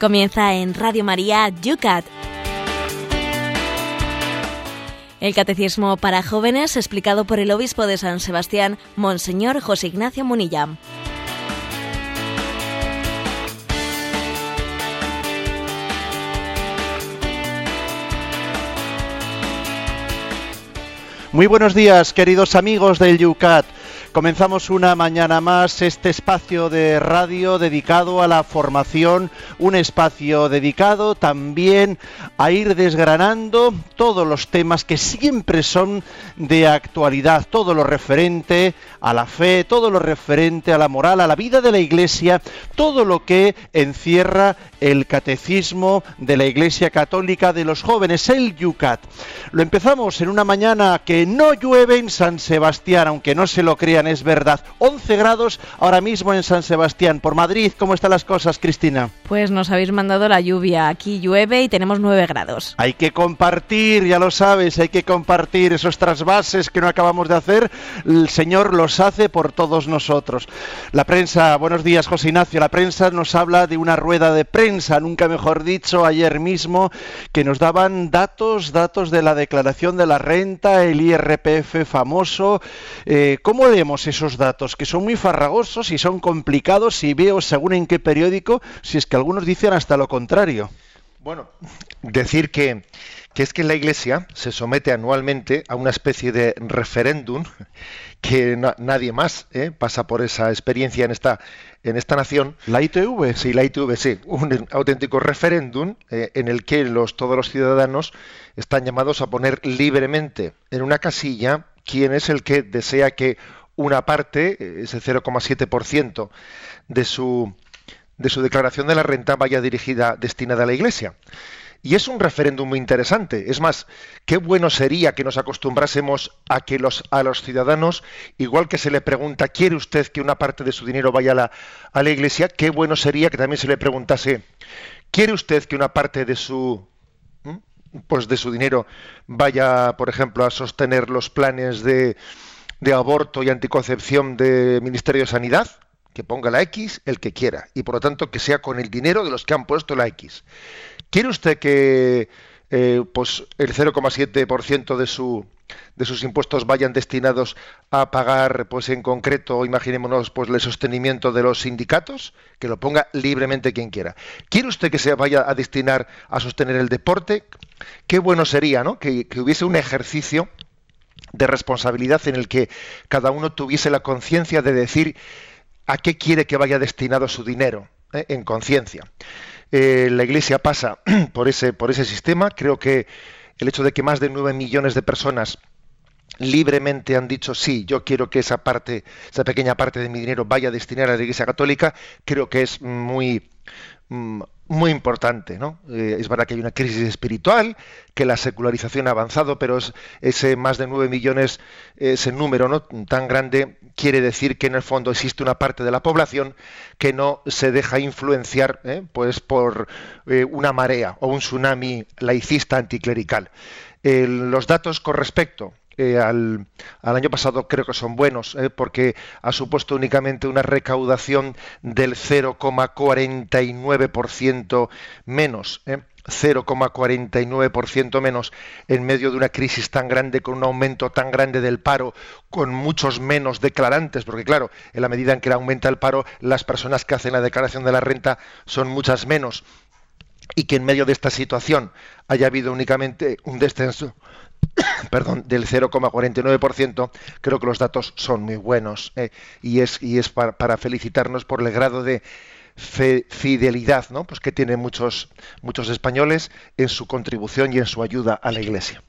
Comienza en Radio María Yucat. El Catecismo para Jóvenes explicado por el Obispo de San Sebastián, Monseñor José Ignacio Munilla. Muy buenos días, queridos amigos del Yucat. Comenzamos una mañana más este espacio de radio dedicado a la formación, un espacio dedicado también a ir desgranando todos los temas que siempre son de actualidad, todo lo referente a la fe, todo lo referente a la moral, a la vida de la Iglesia, todo lo que encierra el catecismo de la Iglesia Católica de los jóvenes, el Yucat. Lo empezamos en una mañana que no llueve en San Sebastián, aunque no se lo crean es verdad. 11 grados ahora mismo en San Sebastián. Por Madrid, ¿cómo están las cosas, Cristina? Pues nos habéis mandado la lluvia. Aquí llueve y tenemos 9 grados. Hay que compartir, ya lo sabes, hay que compartir esos trasvases que no acabamos de hacer. El Señor los hace por todos nosotros. La prensa, buenos días, José Ignacio. La prensa nos habla de una rueda de prensa, nunca mejor dicho, ayer mismo, que nos daban datos, datos de la declaración de la renta, el IRPF famoso. Eh, ¿Cómo leemos esos datos, que son muy farragosos y son complicados y veo según en qué periódico, si es que algunos dicen hasta lo contrario. Bueno, decir que, que es que la Iglesia se somete anualmente a una especie de referéndum que nadie más ¿eh? pasa por esa experiencia en esta en esta nación. La ITV. Sí, la ITV, sí, un auténtico referéndum eh, en el que los, todos los ciudadanos están llamados a poner libremente en una casilla quién es el que desea que una parte, ese 0,7% de su, de su declaración de la renta vaya dirigida, destinada a la Iglesia. Y es un referéndum muy interesante. Es más, qué bueno sería que nos acostumbrásemos a que los, a los ciudadanos, igual que se le pregunta, ¿quiere usted que una parte de su dinero vaya a la, a la Iglesia? Qué bueno sería que también se le preguntase, ¿quiere usted que una parte de su pues de su dinero vaya, por ejemplo, a sostener los planes de, de aborto y anticoncepción del Ministerio de Sanidad, que ponga la X el que quiera, y por lo tanto que sea con el dinero de los que han puesto la X. ¿Quiere usted que eh, pues el 0,7% de su de sus impuestos vayan destinados a pagar, pues en concreto, imaginémonos, pues el sostenimiento de los sindicatos, que lo ponga libremente quien quiera. ¿Quiere usted que se vaya a destinar a sostener el deporte? Qué bueno sería, ¿no? que hubiese un ejercicio de responsabilidad en el que cada uno tuviese la conciencia de decir a qué quiere que vaya destinado su dinero, ¿eh? en conciencia. Eh, la Iglesia pasa por ese, por ese sistema. Creo que el hecho de que más de nueve millones de personas libremente han dicho sí, yo quiero que esa parte, esa pequeña parte de mi dinero vaya a destinar a la Iglesia Católica, creo que es muy, mm, muy importante. ¿no? Eh, es verdad que hay una crisis espiritual, que la secularización ha avanzado, pero ese más de 9 millones, ese número ¿no? tan grande, quiere decir que en el fondo existe una parte de la población que no se deja influenciar ¿eh? pues por eh, una marea o un tsunami laicista anticlerical. los datos con respecto al, año pasado creo que son buenos, eh, porque ha supuesto únicamente una recaudación del 0,49% menos. 0,49% eh, menos en medio de una crisis tan grande, con un aumento tan grande del paro, con muchos menos declarantes, porque claro, en la medida en que aumenta el paro, las personas que hacen la declaración de la renta son muchas menos, y que en medio de esta situación haya habido únicamente un descenso perdón, del 0,49%, creo que los datos son muy buenos eh, y es, y es para, felicitarnos por el grado de fidelidad ¿no? pues que tienen muchos, muchos españoles en su contribución y en su ayuda a la Iglesia.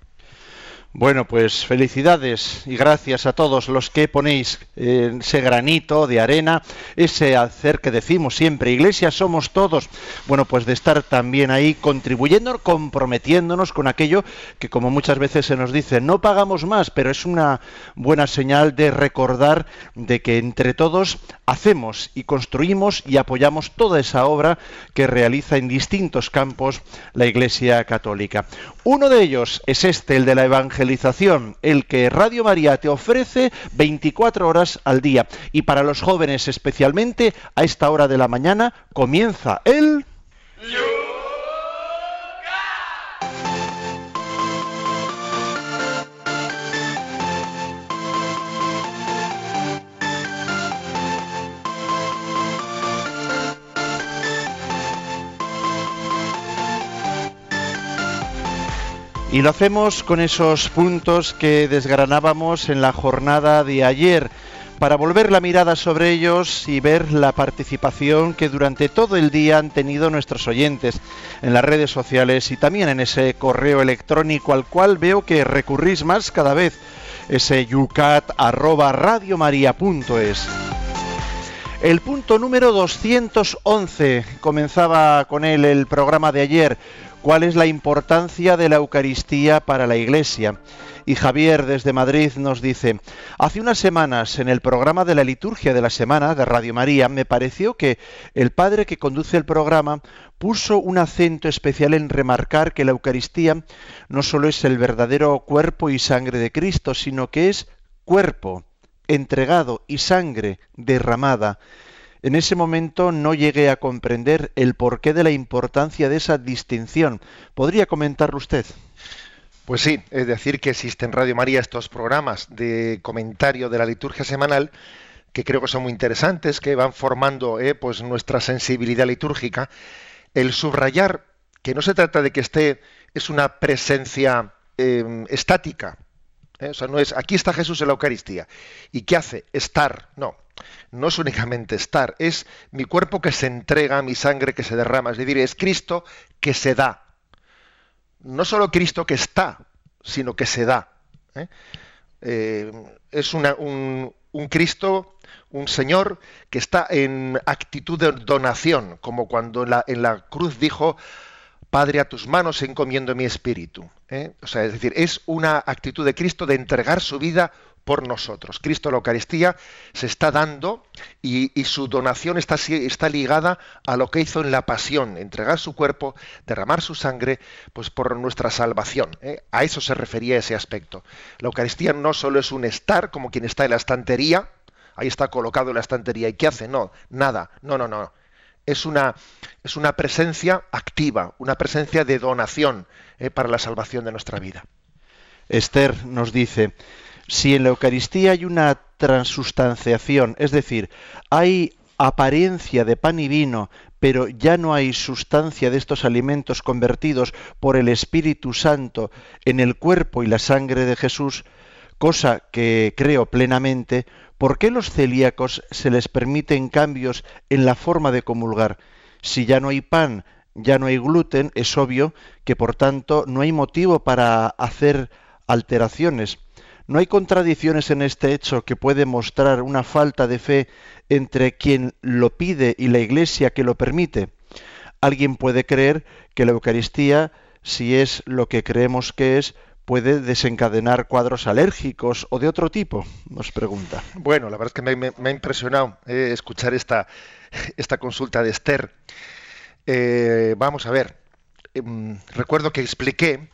Bueno, pues felicidades y gracias a todos los que ponéis eh, ese granito de arena, ese hacer que decimos siempre, iglesia somos todos. Bueno, pues de estar también ahí contribuyendo, comprometiéndonos con aquello que como muchas veces se nos dice, no pagamos más, pero es una buena señal de recordar de que entre todos hacemos y construimos y apoyamos toda esa obra que realiza en distintos campos la Iglesia Católica. Uno de ellos es este, el de la evangelización el que Radio María te ofrece 24 horas al día. Y para los jóvenes especialmente, a esta hora de la mañana comienza el... Y lo hacemos con esos puntos que desgranábamos en la jornada de ayer, para volver la mirada sobre ellos y ver la participación que durante todo el día han tenido nuestros oyentes en las redes sociales y también en ese correo electrónico al cual veo que recurrís más cada vez, ese yucat El punto número 211 comenzaba con él el programa de ayer cuál es la importancia de la Eucaristía para la Iglesia. Y Javier desde Madrid nos dice, hace unas semanas en el programa de la liturgia de la semana de Radio María me pareció que el padre que conduce el programa puso un acento especial en remarcar que la Eucaristía no solo es el verdadero cuerpo y sangre de Cristo, sino que es cuerpo entregado y sangre derramada en ese momento no llegué a comprender el porqué de la importancia de esa distinción. ¿Podría comentarlo usted? Pues sí, es decir, que existen en Radio María estos programas de comentario de la liturgia semanal que creo que son muy interesantes, que van formando eh, pues nuestra sensibilidad litúrgica. El subrayar que no se trata de que esté, es una presencia em, estática. Eh, o sea, no es aquí está Jesús en la Eucaristía. ¿Y qué hace? Estar. No no es únicamente estar, es mi cuerpo que se entrega, mi sangre que se derrama, es decir, es Cristo que se da. No solo Cristo que está, sino que se da. ¿eh? Eh, es un, Cristo, un Señor que está en actitud de donación, como cuando en la, cruz dijo, Padre, a tus manos encomiendo mi espíritu. ¿eh? O sea, es decir, es una actitud de Cristo de entregar su vida por nosotros. Cristo la Eucaristía se está dando y, su donación está, está, ligada a lo que hizo en la pasión, entregar su cuerpo, derramar su sangre, pues por nuestra salvación. ¿eh? A eso se refería ese aspecto. La Eucaristía no solo es un estar como quien está en la estantería, ahí está colocado en la estantería, ¿y qué hace? No, nada, no, no, no. Es una, es una presencia activa, una presencia de donación ¿eh? para la salvación de nuestra vida. Esther nos dice, si en la Eucaristía hay una transustanciación, es decir, hay apariencia de pan y vino, pero ya no hay sustancia de estos alimentos convertidos por el Espíritu Santo en el cuerpo y la sangre de Jesús, cosa que creo plenamente, ¿por qué los celíacos se les permiten cambios en la forma de comulgar? Si ya no hay pan, ya no hay gluten, es obvio que por tanto no hay motivo para hacer alteraciones. ¿No hay contradicciones en este hecho que puede mostrar una falta de fe entre quien lo pide y la Iglesia que lo permite? Alguien puede creer que la Eucaristía, si es lo que creemos que es, puede desencadenar cuadros alérgicos o de otro tipo, nos pregunta. Bueno, la verdad es que me, ha impresionado eh, escuchar esta, esta consulta de Esther. Eh, vamos a ver, em, recuerdo que expliqué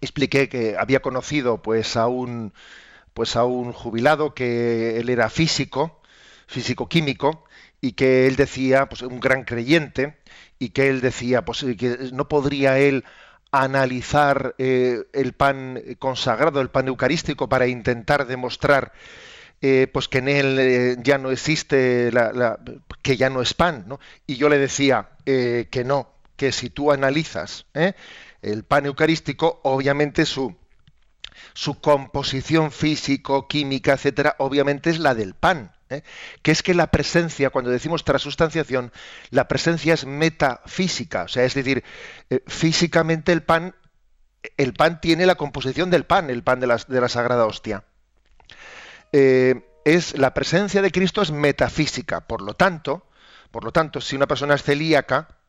expliqué que había conocido pues a un pues a un jubilado que él era físico, físico químico y que él decía, pues un gran creyente y que él decía, pues que no podría él analizar eh, el pan consagrado, el pan eucarístico para intentar demostrar eh, pues que en él eh, ya no existe la, que ya no es pan, ¿no? Y yo le decía que no, que si tú analizas el pan eucarístico, obviamente su, composición físico, química, etcétera, obviamente es la del pan. ¿eh? Que es que la presencia, cuando decimos transustanciación, la presencia es metafísica, o sea, es decir, eh, físicamente el pan, el pan tiene la composición del pan, el pan de la, de la Sagrada Hostia. Eh, es la presencia de Cristo es metafísica, por lo tanto, por lo tanto, si una persona es celíaca,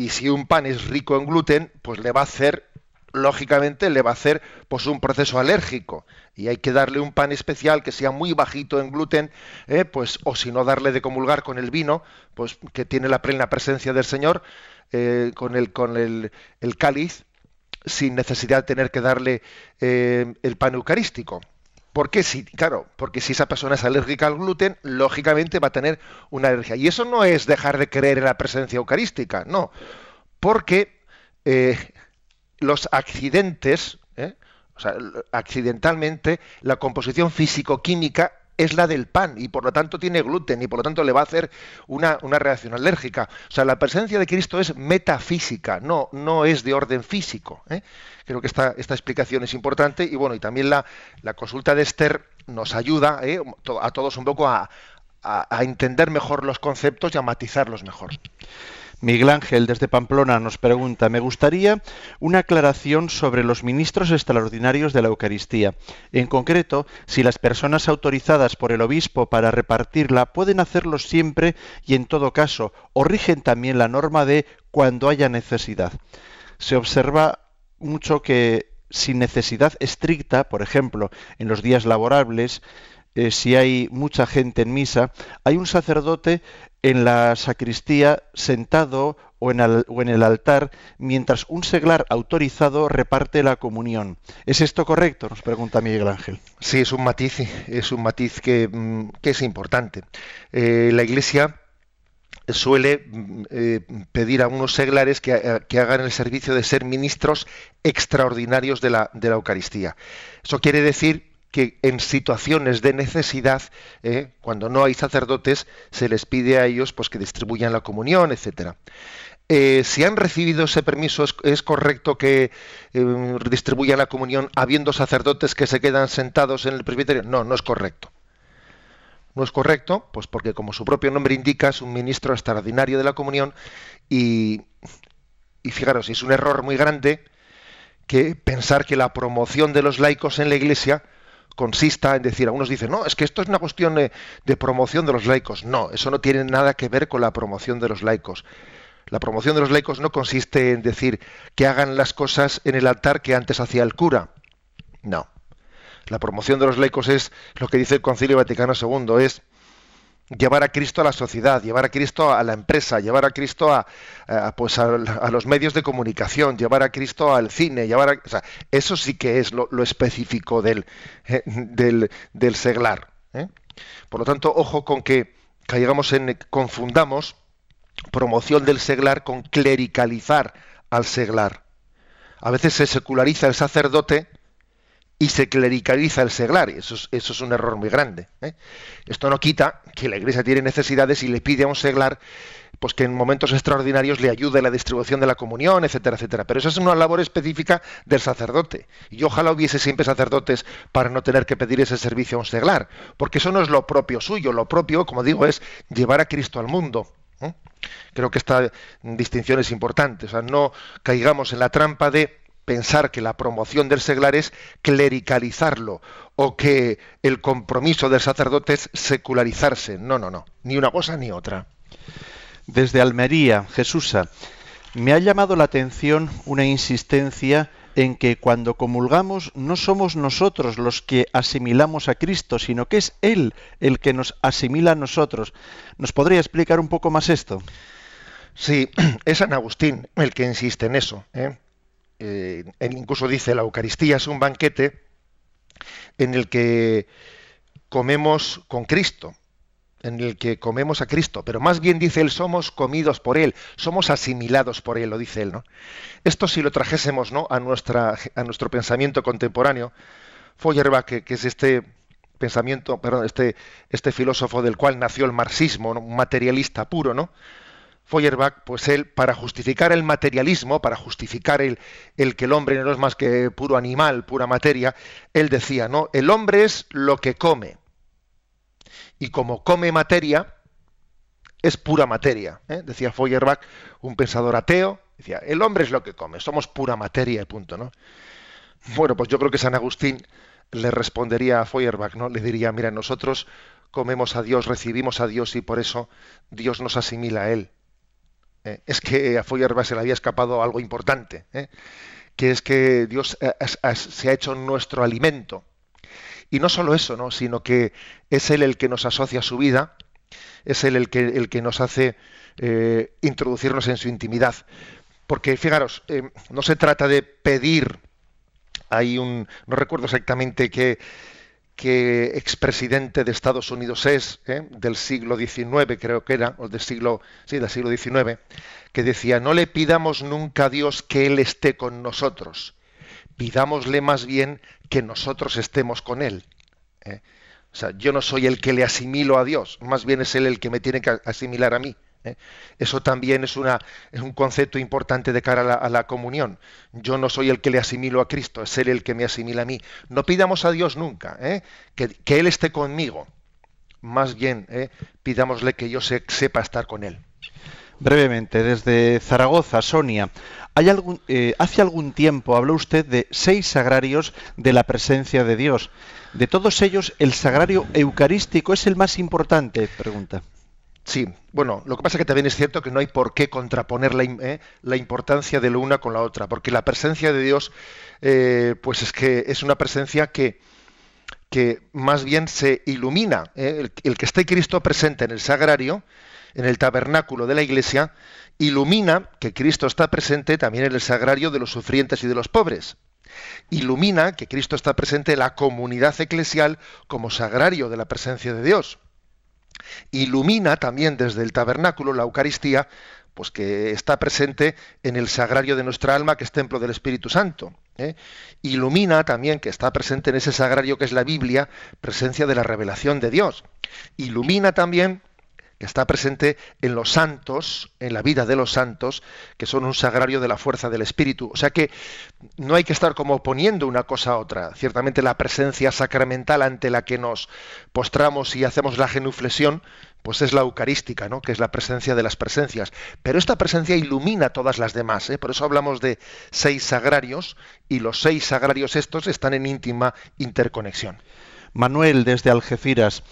y si un pan es rico en gluten, pues le va a hacer, lógicamente, le va a hacer pues un proceso alérgico. Y hay que darle un pan especial que sea muy bajito en gluten, ¿eh? pues, o si no darle de comulgar con el vino, pues que tiene la plena presencia del Señor, eh, con, el, con el, cáliz, sin necesidad de tener que darle eh, el pan eucarístico. Porque si, claro, porque si esa persona es alérgica al gluten, lógicamente va a tener una alergia. Y eso no es dejar de creer en la presencia eucarística, no. Porque eh, los accidentes, ¿eh? o sea, accidentalmente, la composición físico-química es la del pan y por lo tanto tiene gluten y por lo tanto le va a hacer una, reacción alérgica. O sea, la presencia de Cristo es metafísica, no, no es de orden físico. ¿eh? Creo que esta, esta explicación es importante y bueno, y también la, la consulta de Esther nos ayuda ¿eh? a todos un poco a, a entender mejor los conceptos y a matizarlos mejor. Miguel Ángel desde Pamplona nos pregunta, me gustaría una aclaración sobre los ministros extraordinarios de la Eucaristía. En concreto, si las personas autorizadas por el obispo para repartirla pueden hacerlo siempre y en todo caso, o rigen también la norma de cuando haya necesidad. Se observa mucho que sin necesidad estricta, por ejemplo, en los días laborables, eh, si hay mucha gente en misa, hay un sacerdote en la sacristía sentado o en, el, altar mientras un seglar autorizado reparte la comunión. ¿Es esto correcto? Nos pregunta Miguel Ángel. Sí, es un matiz, es un matiz que, mm, es importante. Eh, la Iglesia suele mm, eh, pedir a unos seglares que, hagan el servicio de ser ministros extraordinarios de la, de la Eucaristía. Eso quiere decir que en situaciones de necesidad, eh, cuando no hay sacerdotes, se les pide a ellos pues, que distribuyan la comunión, etcétera. Eh, si han recibido ese permiso, ¿es, correcto que eh, distribuyan la comunión habiendo sacerdotes que se quedan sentados en el presbiterio? No, no es correcto. No es correcto, pues porque como su propio nombre indica, es un ministro extraordinario de la comunión y, y fijaros, es un error muy grande que pensar que la promoción de los laicos en la Iglesia consista en decir, algunos dicen, no, es que esto es una cuestión de, promoción de los laicos. No, eso no tiene nada que ver con la promoción de los laicos. La promoción de los laicos no consiste en decir que hagan las cosas en el altar que antes hacía el cura. No. La promoción de los laicos es lo que dice el Concilio Vaticano II, es llevar a Cristo a la sociedad, llevar a Cristo a la empresa, llevar a Cristo a, pues a, los medios de comunicación, llevar a Cristo al cine, llevar a, eso sí que es lo, específico del, eh, del, seglar. ¿eh? Por lo tanto, ojo con que caigamos en confundamos promoción del seglar con clericalizar al seglar. A veces se seculariza el sacerdote y se clericaliza el seglar. Eso es, eso es un error muy grande. ¿eh? Esto no quita que la Iglesia tiene necesidades y le pide a un seglar pues que en momentos extraordinarios le ayude en la distribución de la comunión, etcétera, etcétera. Pero eso es una labor específica del sacerdote. Y ojalá hubiese siempre sacerdotes para no tener que pedir ese servicio a un seglar, porque eso no es lo propio suyo. Lo propio, como digo, es llevar a Cristo al mundo. ¿eh? Creo que esta distinción es importante. O sea, no caigamos en la trampa de pensar que la promoción del seglar es clericalizarlo o que el compromiso del sacerdote es secularizarse. No, no, no, ni una cosa ni otra. Desde Almería, Jesusa, me ha llamado la atención una insistencia en que cuando comulgamos no somos nosotros los que asimilamos a Cristo, sino que es Él el que nos asimila a nosotros. ¿Nos podría explicar un poco más esto? Sí, es San Agustín el que insiste en eso. ¿eh? Eh, él incluso dice, la Eucaristía es un banquete en el que comemos con Cristo, en el que comemos a Cristo, pero más bien dice él, somos comidos por él, somos asimilados por él, lo dice él, ¿no? Esto si lo trajésemos, ¿no? a nuestra a nuestro pensamiento contemporáneo, Feuerbach, que, es este pensamiento, perdón, este este filósofo del cual nació el marxismo, un materialista puro, ¿no? Feuerbach, pues él, para justificar el materialismo, para justificar el, el, que el hombre no es más que puro animal, pura materia, él decía, ¿no? El hombre es lo que come. Y como come materia, es pura materia. ¿eh? Decía Feuerbach, un pensador ateo, decía, el hombre es lo que come, somos pura materia y punto, ¿no? Bueno, pues yo creo que San Agustín le respondería a Feuerbach, ¿no? Le diría, mira, nosotros comemos a Dios, recibimos a Dios y por eso Dios nos asimila a Él. Eh, es que a Feuerbach se le había escapado algo importante, ¿eh? que es que Dios se ha hecho nuestro alimento. Y no solo eso, ¿no? sino que es Él el que nos asocia a su vida, es Él el que, el que nos hace eh, introducirnos en su intimidad. Porque, fijaros, no se trata de pedir, hay un, no recuerdo exactamente qué, que expresidente de Estados Unidos es, ¿eh? del siglo XIX creo que era, o del siglo, sí, del siglo XIX, que decía, no le pidamos nunca a Dios que Él esté con nosotros, pidámosle más bien que nosotros estemos con Él. ¿eh? O sea, yo no soy el que le asimilo a Dios, más bien es Él el que me tiene que asimilar a mí. ¿Eh? Eso también es, una, es, un concepto importante de cara a la, comunión. Yo no soy el que le asimilo a Cristo, es Él el que me asimila a mí. No pidamos a Dios nunca ¿eh? que, Él esté conmigo. Más bien, ¿eh? pidámosle que yo sepa estar con Él. Brevemente, desde Zaragoza, Sonia, ¿hay algún, hace algún tiempo habló usted de seis sagrarios de la presencia de Dios. De todos ellos, ¿el sagrario eucarístico es el más importante? Pregunta. Sí, bueno, lo que pasa es que también es cierto que no hay por qué contraponer la, eh, importancia de la una con la otra, porque la presencia de Dios, eh, pues es que es una presencia que, que más bien se ilumina. Eh, el, que esté Cristo presente en el sagrario, en el tabernáculo de la iglesia, ilumina que Cristo está presente también en el sagrario de los sufrientes y de los pobres. Ilumina que Cristo está presente en la comunidad eclesial como sagrario de la presencia de Dios ilumina también desde el tabernáculo la Eucaristía, pues que está presente en el sagrario de nuestra alma, que es templo del Espíritu Santo. ¿eh? Ilumina también que está presente en ese sagrario que es la Biblia, presencia de la revelación de Dios. Ilumina también que está presente en los santos, en la vida de los santos, que son un sagrario de la fuerza del Espíritu. O sea que no hay que estar como poniendo una cosa a otra. Ciertamente la presencia sacramental ante la que nos postramos y hacemos la genuflexión, pues es la eucarística, ¿no? que es la presencia de las presencias. Pero esta presencia ilumina todas las demás. ¿eh? Por eso hablamos de seis sagrarios y los seis sagrarios estos están en íntima interconexión. Manuel desde Algeciras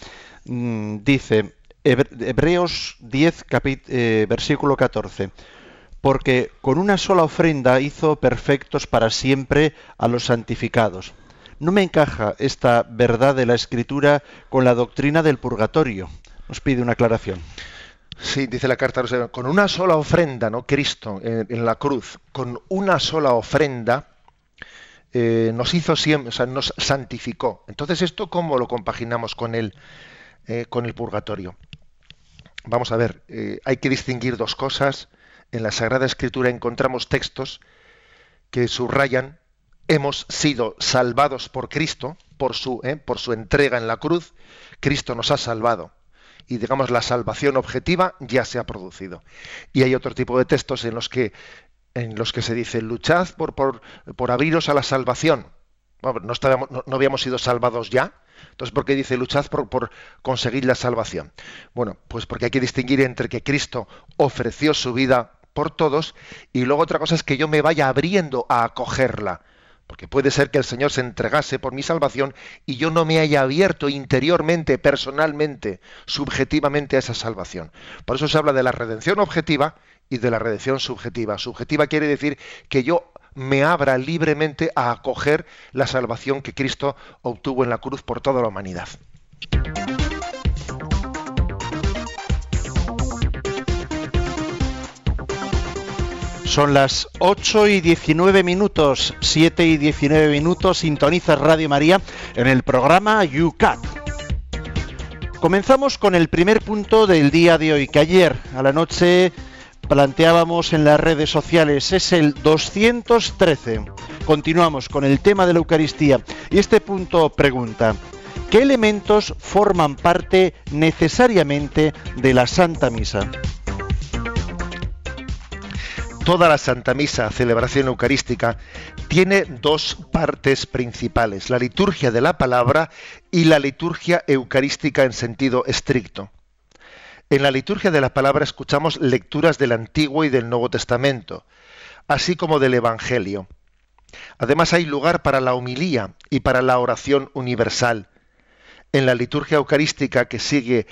mm, dice, Hebreos 10, eh, versículo 14. Porque con una sola ofrenda hizo perfectos para siempre a los santificados. No me encaja esta verdad de la Escritura con la doctrina del purgatorio. Nos pide una aclaración. Sí, dice la carta, con una sola ofrenda, ¿no? Cristo en, la cruz, con una sola ofrenda eh, nos hizo siempre, o sea, nos santificó. Entonces, ¿esto cómo lo compaginamos con el, eh, con el purgatorio? Vamos a ver, eh, hay que distinguir dos cosas. En la Sagrada Escritura encontramos textos que subrayan, hemos sido salvados por Cristo, por su, eh, por su entrega en la cruz, Cristo nos ha salvado. Y digamos, la salvación objetiva ya se ha producido. Y hay otro tipo de textos en los que, en los que se dice, luchad por, por, por abriros a la salvación. No, no habíamos sido salvados ya, entonces, ¿por qué dice luchad por, conseguir la salvación? Bueno, pues porque hay que distinguir entre que Cristo ofreció su vida por todos y luego otra cosa es que yo me vaya abriendo a acogerla. Porque puede ser que el Señor se entregase por mi salvación y yo no me haya abierto interiormente, personalmente, subjetivamente a esa salvación. Por eso se habla de la redención objetiva y de la redención subjetiva. Subjetiva quiere decir que yo me abra libremente a acoger la salvación que Cristo obtuvo en la cruz por toda la humanidad. Son las 8 y 19 minutos, 7 y 19 minutos, sintoniza Radio María en el programa UCAT. Comenzamos con el primer punto del día de hoy, que ayer a la noche planteábamos en las redes sociales. Es el 213. Continuamos con el tema de la Eucaristía. Y este punto pregunta, ¿qué elementos forman parte necesariamente de la Santa Misa? Toda la Santa Misa, celebración eucarística, tiene dos partes principales, la liturgia de la palabra y la liturgia eucarística en sentido estricto. En la liturgia de la palabra escuchamos lecturas del Antiguo y del Nuevo Testamento, así como del Evangelio. Además hay lugar para la homilía y para la oración universal. En la liturgia eucarística que sigue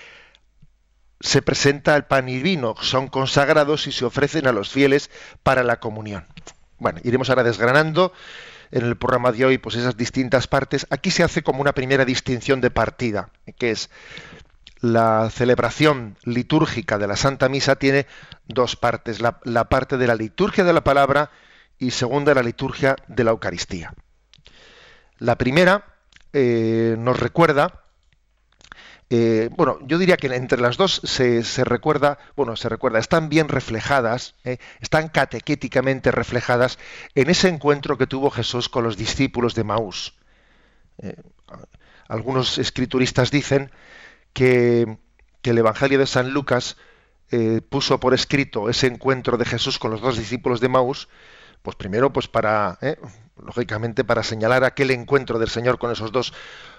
se presenta el pan y vino, son consagrados y se ofrecen a los fieles para la comunión. Bueno, iremos ahora desgranando en el programa de hoy pues esas distintas partes. Aquí se hace como una primera distinción de partida, que es la celebración litúrgica de la Santa Misa tiene dos partes, la, parte de la liturgia de la palabra y segunda la liturgia de la Eucaristía. La primera eh, nos recuerda, eh, bueno, yo diría que entre las dos se, recuerda, bueno, se recuerda, están bien reflejadas, eh, están catequéticamente reflejadas en ese encuentro que tuvo Jesús con los discípulos de Maús algunos escrituristas dicen que, el Evangelio de San Lucas eh, puso por escrito ese encuentro de Jesús con los dos discípulos de Maús, pues primero, pues para, eh, lógicamente, para señalar aquel encuentro del Señor con esos dos,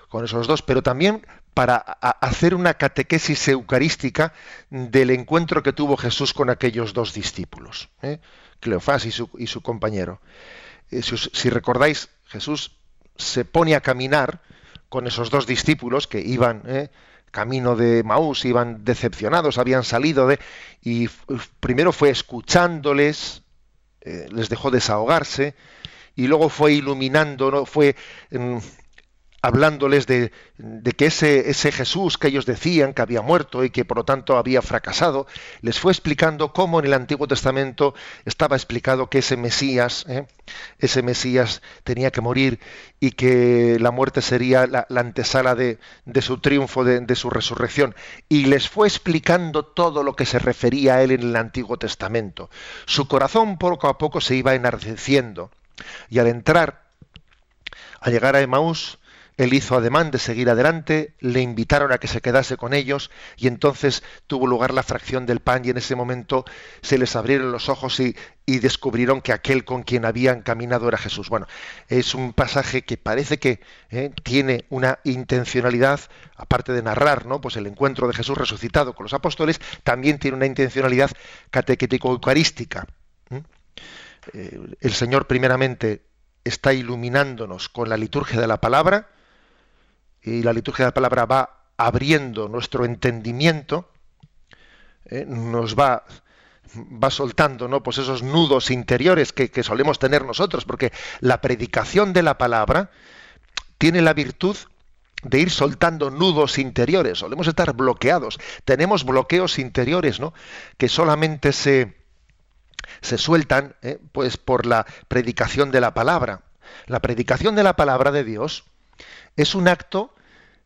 con esos dos, pero también para hacer una catequesis eucarística del encuentro que tuvo Jesús con aquellos dos discípulos, ¿eh? Cleofás y su, compañero. Eh, si, recordáis, Jesús se pone a caminar con esos dos discípulos que iban. Camino de Maús, iban decepcionados, habían salido de... y primero fue escuchándoles, eh, les dejó desahogarse, y luego fue iluminando, ¿no? fue mm, hablándoles de, que ese, ese, Jesús que ellos decían que había muerto y que por lo tanto había fracasado, les fue explicando cómo en el Antiguo Testamento estaba explicado que ese Mesías, ¿eh? ese Mesías tenía que morir y que la muerte sería la, antesala de, su triunfo, de, su resurrección. Y les fue explicando todo lo que se refería a él en el Antiguo Testamento. Su corazón poco a poco se iba enardeciendo y al entrar, al llegar a Emaús, él hizo ademán de seguir adelante, le invitaron a que se quedase con ellos y entonces tuvo lugar la fracción del pan y en ese momento se les abrieron los ojos y, descubrieron que aquel con quien habían caminado era Jesús. Bueno, es un pasaje que parece que eh, tiene una intencionalidad, aparte de narrar ¿no? pues el encuentro de Jesús resucitado con los apóstoles, también tiene una intencionalidad catequético-eucarística. Eh, el Señor primeramente está iluminándonos con la liturgia de la palabra, y la liturgia de la palabra va abriendo nuestro entendimiento, ¿eh? nos va, va soltando ¿no? pues esos nudos interiores que, solemos tener nosotros, porque la predicación de la palabra tiene la virtud de ir soltando nudos interiores, solemos estar bloqueados, tenemos bloqueos interiores, ¿no? que solamente se, se sueltan ¿eh? pues por la predicación de la palabra. La predicación de la palabra de Dios es un acto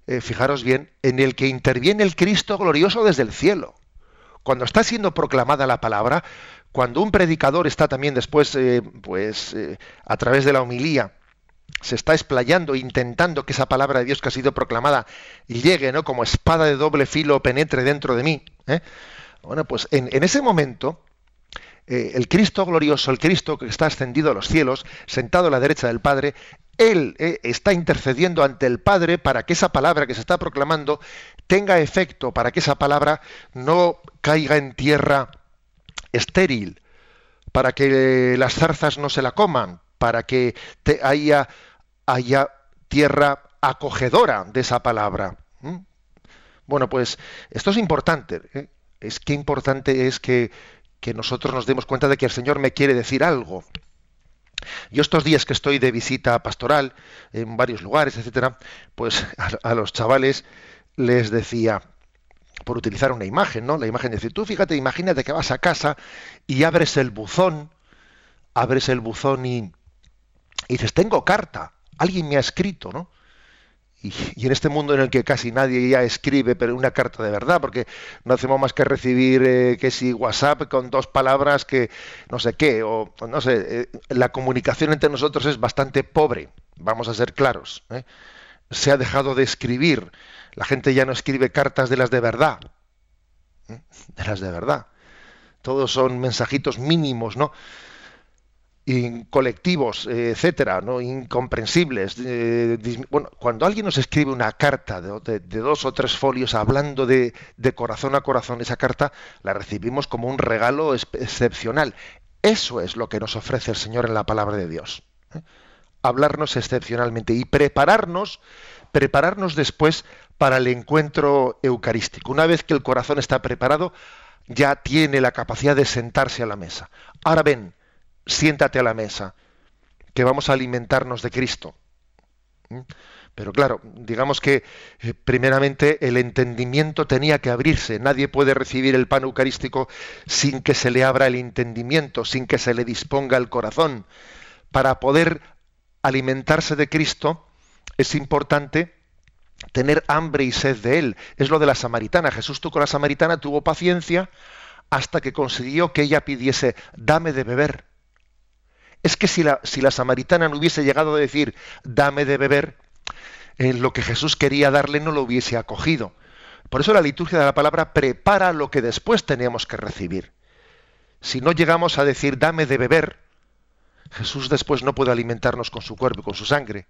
eh, fijaros bien, en el que interviene el Cristo glorioso desde el cielo. Cuando está siendo proclamada la palabra, cuando un predicador está también después, eh, pues, eh, a través de la homilía, se está explayando, intentando que esa palabra de Dios que ha sido proclamada llegue, ¿no? Como espada de doble filo penetre dentro de mí. Bueno, pues en ese momento, el Cristo glorioso, el Cristo que está ascendido a los cielos, sentado a la derecha del Padre, él eh, está intercediendo ante el Padre para que esa palabra que se está proclamando tenga efecto, para que esa palabra no caiga en tierra estéril, para que las zarzas no se la coman, para que haya, haya, tierra acogedora de esa palabra. Bueno, pues esto es importante. ¿eh? Es que importante es que, que nosotros nos demos cuenta de que el Señor me quiere decir algo. Yo estos días que estoy de visita pastoral en varios lugares, etcétera, pues a, los chavales les decía, por utilizar una imagen, ¿no? La imagen de decir, tú fíjate, imagínate que vas a casa y abres el buzón, abres el buzón y, y dices, tengo carta, alguien me ha escrito, ¿no? Y, en este mundo en el que casi nadie ya escribe pero una carta de verdad, porque no hacemos más que recibir eh, que si WhatsApp con dos palabras que no sé qué, o no sé, eh, la comunicación entre nosotros es bastante pobre, vamos a ser claros. ¿eh? Se ha dejado de escribir, la gente ya no escribe cartas de las de verdad, de las de verdad. Todos son mensajitos mínimos, ¿no? Colectivos, eh, etcétera, ¿no? incomprensibles. Eh, bueno, cuando alguien nos escribe una carta de, dos o tres folios hablando de, corazón a corazón, esa carta la recibimos como un regalo excepcional. Eso es lo que nos ofrece el Señor en la palabra de Dios. ¿eh? Hablarnos excepcionalmente y prepararnos, prepararnos después para el encuentro eucarístico. Una vez que el corazón está preparado, ya tiene la capacidad de sentarse a la mesa. Ahora ven, siéntate a la mesa, que vamos a alimentarnos de Cristo. ¿Mm? Pero claro, digamos que eh, primeramente el entendimiento tenía que abrirse. Nadie puede recibir el pan eucarístico sin que se le abra el entendimiento, sin que se le disponga el corazón. Para poder alimentarse de Cristo es importante tener hambre y sed de Él. Es lo de la samaritana. Jesús tú con la samaritana tuvo paciencia hasta que consiguió que ella pidiese, dame de beber es que si la, samaritana no hubiese llegado a decir, dame de beber, eh, lo que Jesús quería darle no lo hubiese acogido. Por eso la liturgia de la palabra prepara lo que después tenemos que recibir. Si no llegamos a decir dame de beber, Jesús después no puede alimentarnos con su cuerpo y con su sangre.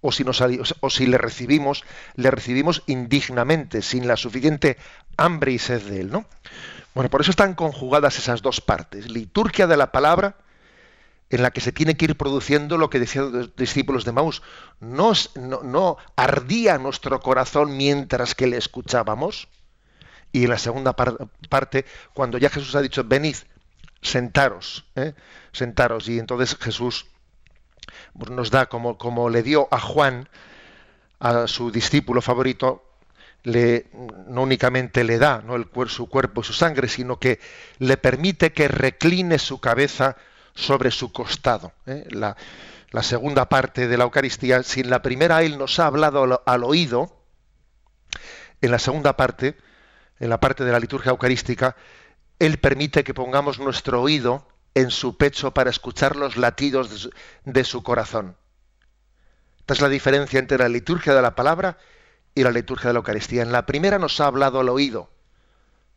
O si, nos, o si le recibimos, le recibimos indignamente, sin la suficiente hambre y sed de él, ¿no? Bueno, por eso están conjugadas esas dos partes, liturgia de la palabra en la que se tiene que ir produciendo lo que decían los discípulos de Maús. No, no, ardía nuestro corazón mientras que le escuchábamos. Y la segunda parte, cuando ya Jesús ha dicho, venid, sentaros, ¿eh? sentaros. Y entonces Jesús pues, nos da, como, como le dio a Juan, a su discípulo favorito, le, no únicamente le da ¿no? el, su cuerpo su sangre, sino que le permite que recline su cabeza sobre su costado. ¿eh? La, segunda parte de la Eucaristía, si en la primera Él nos ha hablado al, oído, en la segunda parte, en la parte de la liturgia eucarística, Él permite que pongamos nuestro oído en su pecho para escuchar los latidos de su, de su corazón. Esta es la diferencia entre la liturgia de la palabra y la liturgia de la Eucaristía. En la primera nos ha hablado al oído,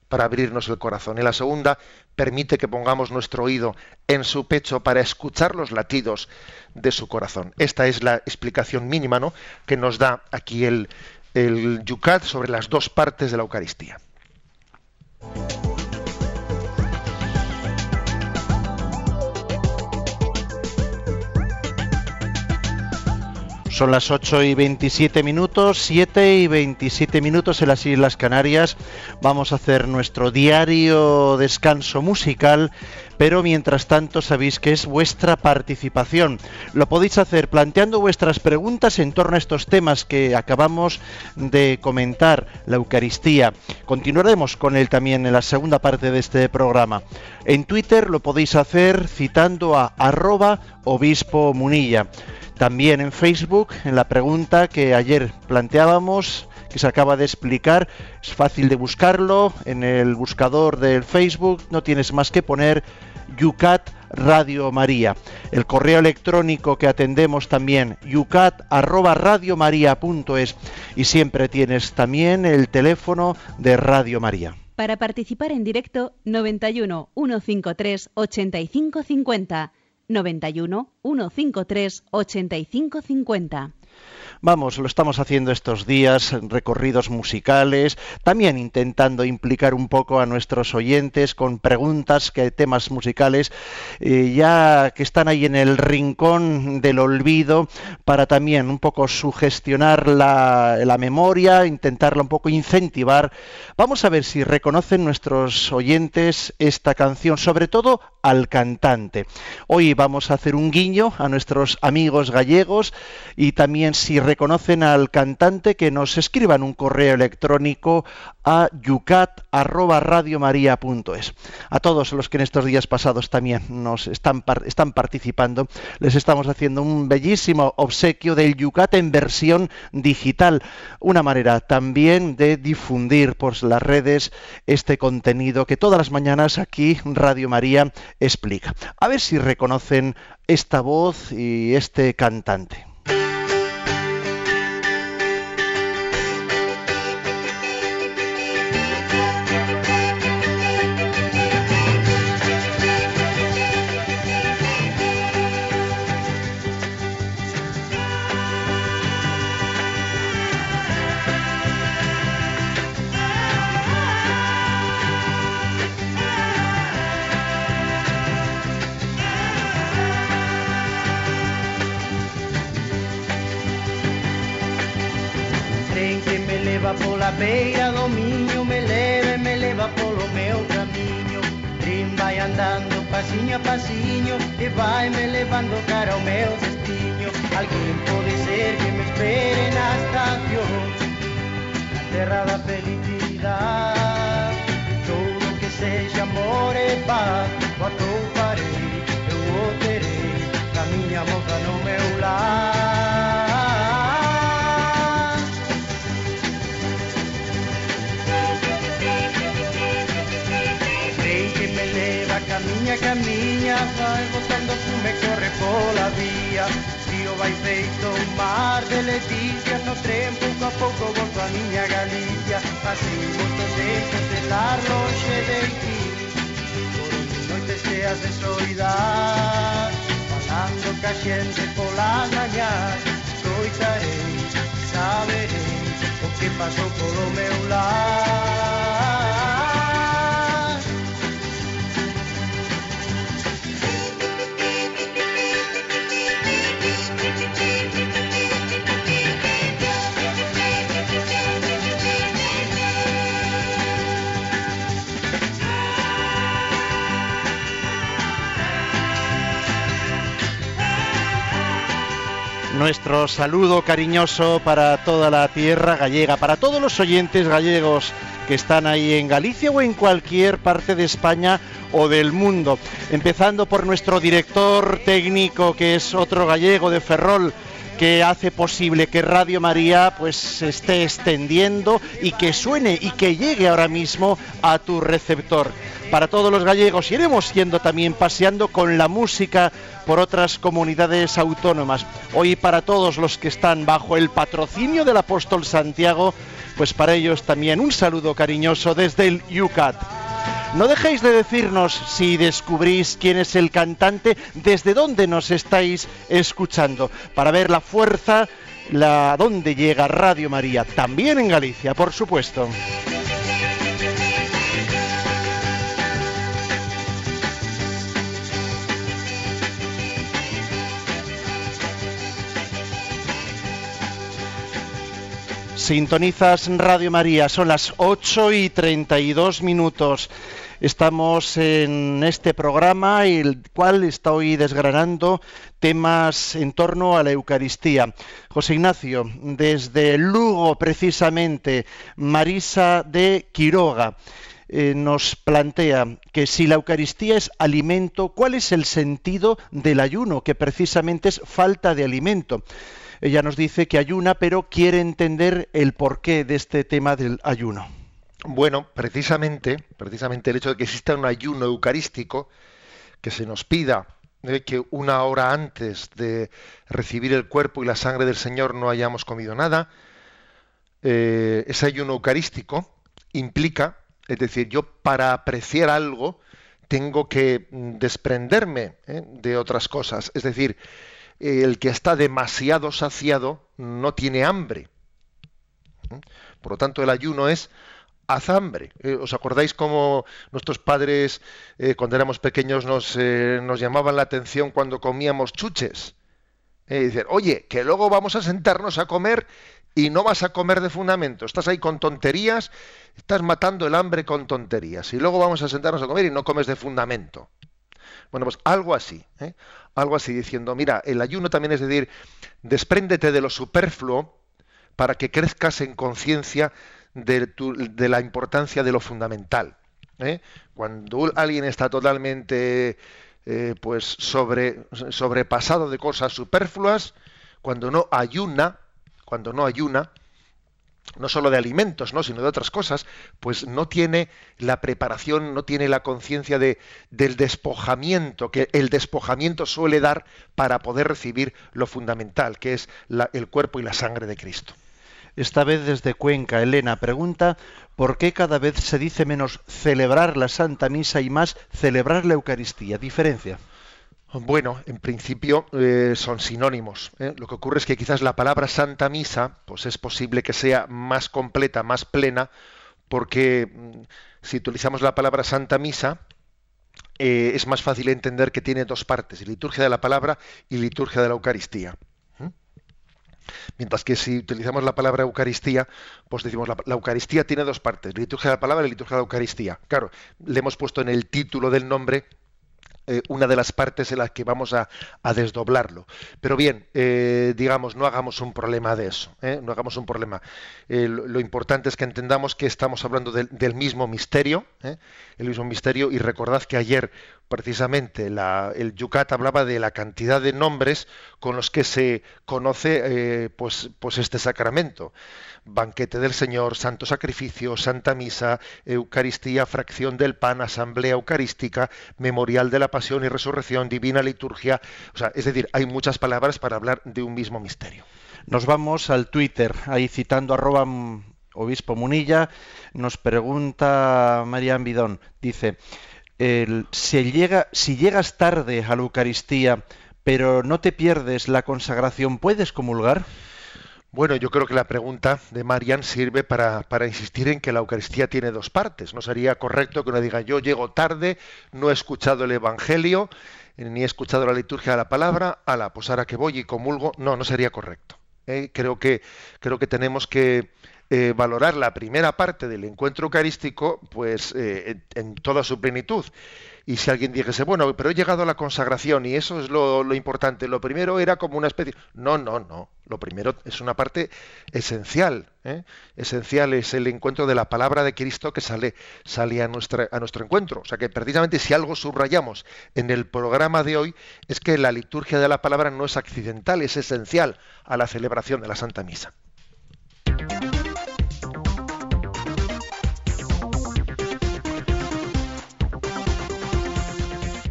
para abrirnos el corazón. Y la segunda permite que pongamos nuestro oído en su pecho para escuchar los latidos de su corazón. Esta es la explicación mínima ¿no? que nos da aquí el, el Yucat sobre las dos partes de la Eucaristía. Son las 8 y 27 minutos, 7 y 27 minutos en las Islas Canarias. Vamos a hacer nuestro diario descanso musical, pero mientras tanto sabéis que es vuestra participación. Lo podéis hacer planteando vuestras preguntas en torno a estos temas que acabamos de comentar, la Eucaristía. Continuaremos con él también en la segunda parte de este programa. En Twitter lo podéis hacer citando a arroba obispo munilla. También en Facebook, en la pregunta que ayer planteábamos, que se acaba de explicar, es fácil de buscarlo en el buscador del Facebook, no tienes más que poner Yucat Radio María. El correo electrónico que atendemos también, yucat y siempre tienes también el teléfono de Radio María. Para participar en directo, 91 153 8550 91 153 8550. Vamos, lo estamos haciendo estos días, recorridos musicales, también intentando implicar un poco a nuestros oyentes con preguntas, que temas musicales, eh, ya que están ahí en el rincón del olvido, para también un poco sugestionar la, la memoria, intentarla un poco incentivar. Vamos a ver si reconocen nuestros oyentes esta canción, sobre todo al cantante. Hoy vamos a hacer un guiño a nuestros amigos gallegos y también si reconocen al cantante que nos escriban un correo electrónico a yucat@radiomaria.es. A todos los que en estos días pasados también nos están, están participando, les estamos haciendo un bellísimo obsequio del Yucat en versión digital, una manera también de difundir por las redes este contenido que todas las mañanas aquí Radio María explica. A ver si reconocen esta voz y este cantante. A pasiño E vai me levando cara ao meu destino Alguén pode ser que me espere na estación Na terra da felicidade Todo que sexa amor e paz fume, corre pola vía. Si o vai feito un mar de leticias No tren pouco a pouco volto a miña Galicia. Así moito tempo de estar longe de ti Por noites cheas de soidad Falando ca xente polas mañas Escoitarei, saberei O que pasou polo meu lar Nuestro saludo cariñoso para toda la tierra gallega, para todos los oyentes gallegos que están ahí en Galicia o en cualquier parte de España o del mundo. Empezando por nuestro director técnico, que es otro gallego de Ferrol, que hace posible que Radio María pues se esté extendiendo y que suene y que llegue ahora mismo a tu receptor. Para todos los gallegos iremos siendo también paseando con la música por otras comunidades autónomas. Hoy para todos los que están bajo el patrocinio del apóstol Santiago, pues para ellos también un saludo cariñoso desde el UCAT. No dejéis de decirnos si descubrís quién es el cantante, desde dónde nos estáis escuchando, para ver la fuerza, la dónde llega Radio María, también en Galicia, por supuesto. Sintonizas Radio María, son las 8 y 32 minutos. Estamos en este programa, el cual está hoy desgranando temas en torno a la Eucaristía. José Ignacio, desde Lugo precisamente, Marisa de Quiroga. Eh, nos plantea que si la Eucaristía es alimento, ¿cuál es el sentido del ayuno? Que precisamente es falta de alimento. Ella nos dice que ayuna, pero quiere entender el porqué de este tema del ayuno. Bueno, precisamente, precisamente el hecho de que exista un ayuno eucarístico, que se nos pida eh, que una hora antes de recibir el cuerpo y la sangre del Señor no hayamos comido nada, eh, ese ayuno eucarístico implica, es decir, yo para apreciar algo tengo que mm, desprenderme eh, de otras cosas, es decir, el que está demasiado saciado no tiene hambre. Por lo tanto, el ayuno es haz hambre. Eh, ¿Os acordáis cómo nuestros padres, eh, cuando éramos pequeños, nos, eh, nos, llamaban la atención cuando comíamos chuches? dicen, oye, que luego vamos a sentarnos a comer y no vas a comer de fundamento. Estás ahí con tonterías, estás matando el hambre con tonterías. Y luego vamos a sentarnos a comer y no comes de fundamento. Bueno, pues algo así algo así diciendo, mira, el ayuno también es decir, despréndete de lo superfluo para que crezcas en conciencia de, la importancia de lo fundamental. ¿eh? Cuando alguien está totalmente eh, pues sobre, sobrepasado de cosas superfluas, cuando no ayuna, cuando no ayuna, no solo de alimentos, ¿no? sino de otras cosas, pues no tiene la preparación, no tiene la conciencia de, del despojamiento, que el despojamiento suele dar para poder recibir lo fundamental, que es el cuerpo y la sangre de Cristo. Esta vez desde Cuenca, Elena pregunta por qué cada vez se dice menos celebrar la Santa Misa y más celebrar la Eucaristía. ¿Diferencia? Bueno, en principio eh, son sinónimos. ¿eh? Lo que ocurre es que quizás la palabra Santa Misa, pues es posible que sea más completa, más plena, porque mm, si utilizamos la palabra Santa Misa, eh, es más fácil entender que tiene dos partes, liturgia de la palabra y liturgia de la Eucaristía. Mientras que si utilizamos la palabra Eucaristía, pues decimos la, la, Eucaristía tiene dos partes, liturgia de la palabra y liturgia de la Eucaristía. Claro, le hemos puesto en el título del nombre eh, una de las partes en las que vamos a, desdoblarlo. Pero bien, eh, digamos, no hagamos un problema de eso, ¿eh? no hagamos un problema. Lo, importante es que entendamos que estamos hablando del mismo misterio, el mismo misterio, y recordad que ayer precisamente el Yucat hablaba de la cantidad de nombres con los que se conoce eh, pues, pues este sacramento. Banquete del Señor, Santo Sacrificio, Santa Misa, Eucaristía, Fracción del Pan, Asamblea Eucarística, Memorial de la Pasión y Resurrección, Divina Liturgia. O sea, es decir, hay muchas palabras para hablar de un mismo misterio. Nos vamos al Twitter, ahí citando arroba obispo Munilla, nos pregunta María Bidón, dice, llega, si llegas tarde a la Eucaristía, pero no te pierdes la consagración, ¿puedes comulgar? Bueno, yo creo que la pregunta de Marian sirve para, insistir en que la Eucaristía tiene dos partes. No sería correcto que uno diga yo llego tarde, no he escuchado el Evangelio, ni he escuchado la liturgia de la palabra, ala, pues ahora que voy y comulgo. No, no sería correcto. ¿eh? Creo que tenemos que eh, valorar la primera parte del encuentro eucarístico pues eh, en, toda su plenitud. Y si alguien dijese, bueno, pero he llegado a la consagración y eso es lo, importante, lo primero era como una especie... No, no, no, lo primero es una parte esencial. ¿eh? Esencial es el encuentro de la palabra de Cristo que sale, sale a, nuestra, a nuestro encuentro. O sea que precisamente si algo subrayamos en el programa de hoy es que la liturgia de la palabra no es accidental, es esencial a la celebración de la Santa Misa.